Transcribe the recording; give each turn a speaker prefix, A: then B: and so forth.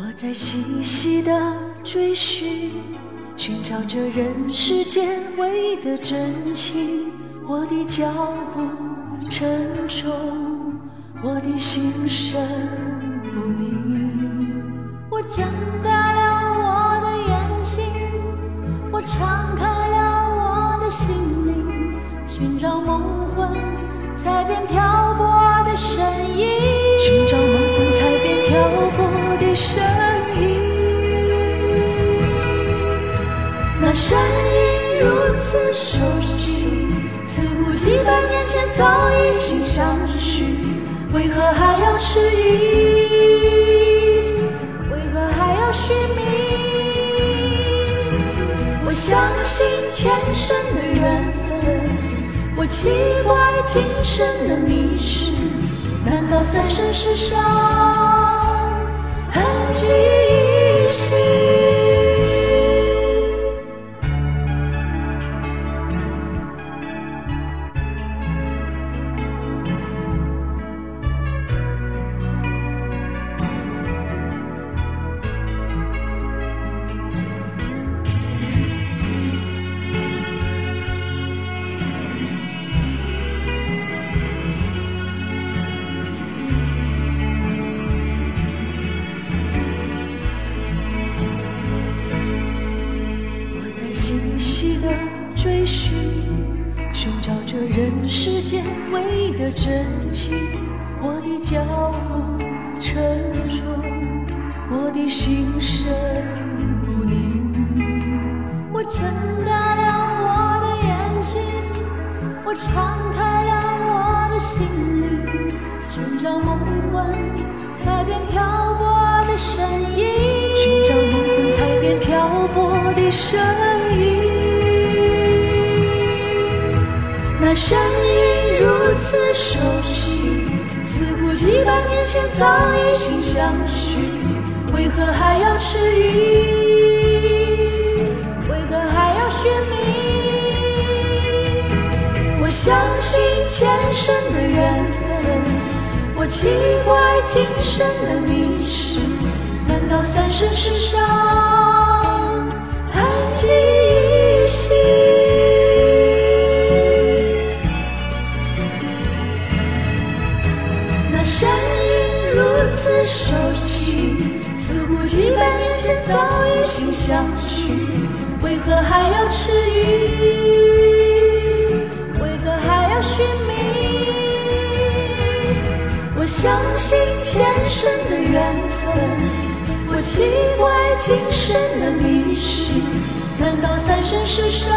A: 我在细细的追寻，寻找着人世间唯一的真情。我的脚步沉重，我的心神不宁。
B: 我睁大了我的眼睛，我敞开了我的心灵，寻找梦魂彩边
A: 飘
B: 那身影如此熟悉，似乎几百年前早已经相识，为何还要迟疑？为何还要寻觅？我相信前生的缘分，我奇怪今生的迷失，难道三生石上痕迹依稀？
A: 追寻，寻找着人世间唯一的真情。我的脚步沉重，我的心神不宁。
B: 我睁大了我的眼睛，我敞开了我的心灵，寻找梦魂彩边漂泊的身影。
A: 寻找梦魂彩边漂泊的身
B: 那身影如此熟悉，似乎几百年前早已心相许，为何还要迟疑？为何还要寻觅？我相信前生的缘分，我奇怪今生的迷失，难道三生石上那身影如此熟悉，似乎几百年前早已经相许，为何还要迟疑？为何还要寻觅？我相信前生的缘分，我奇怪今生的迷失，难道三生石上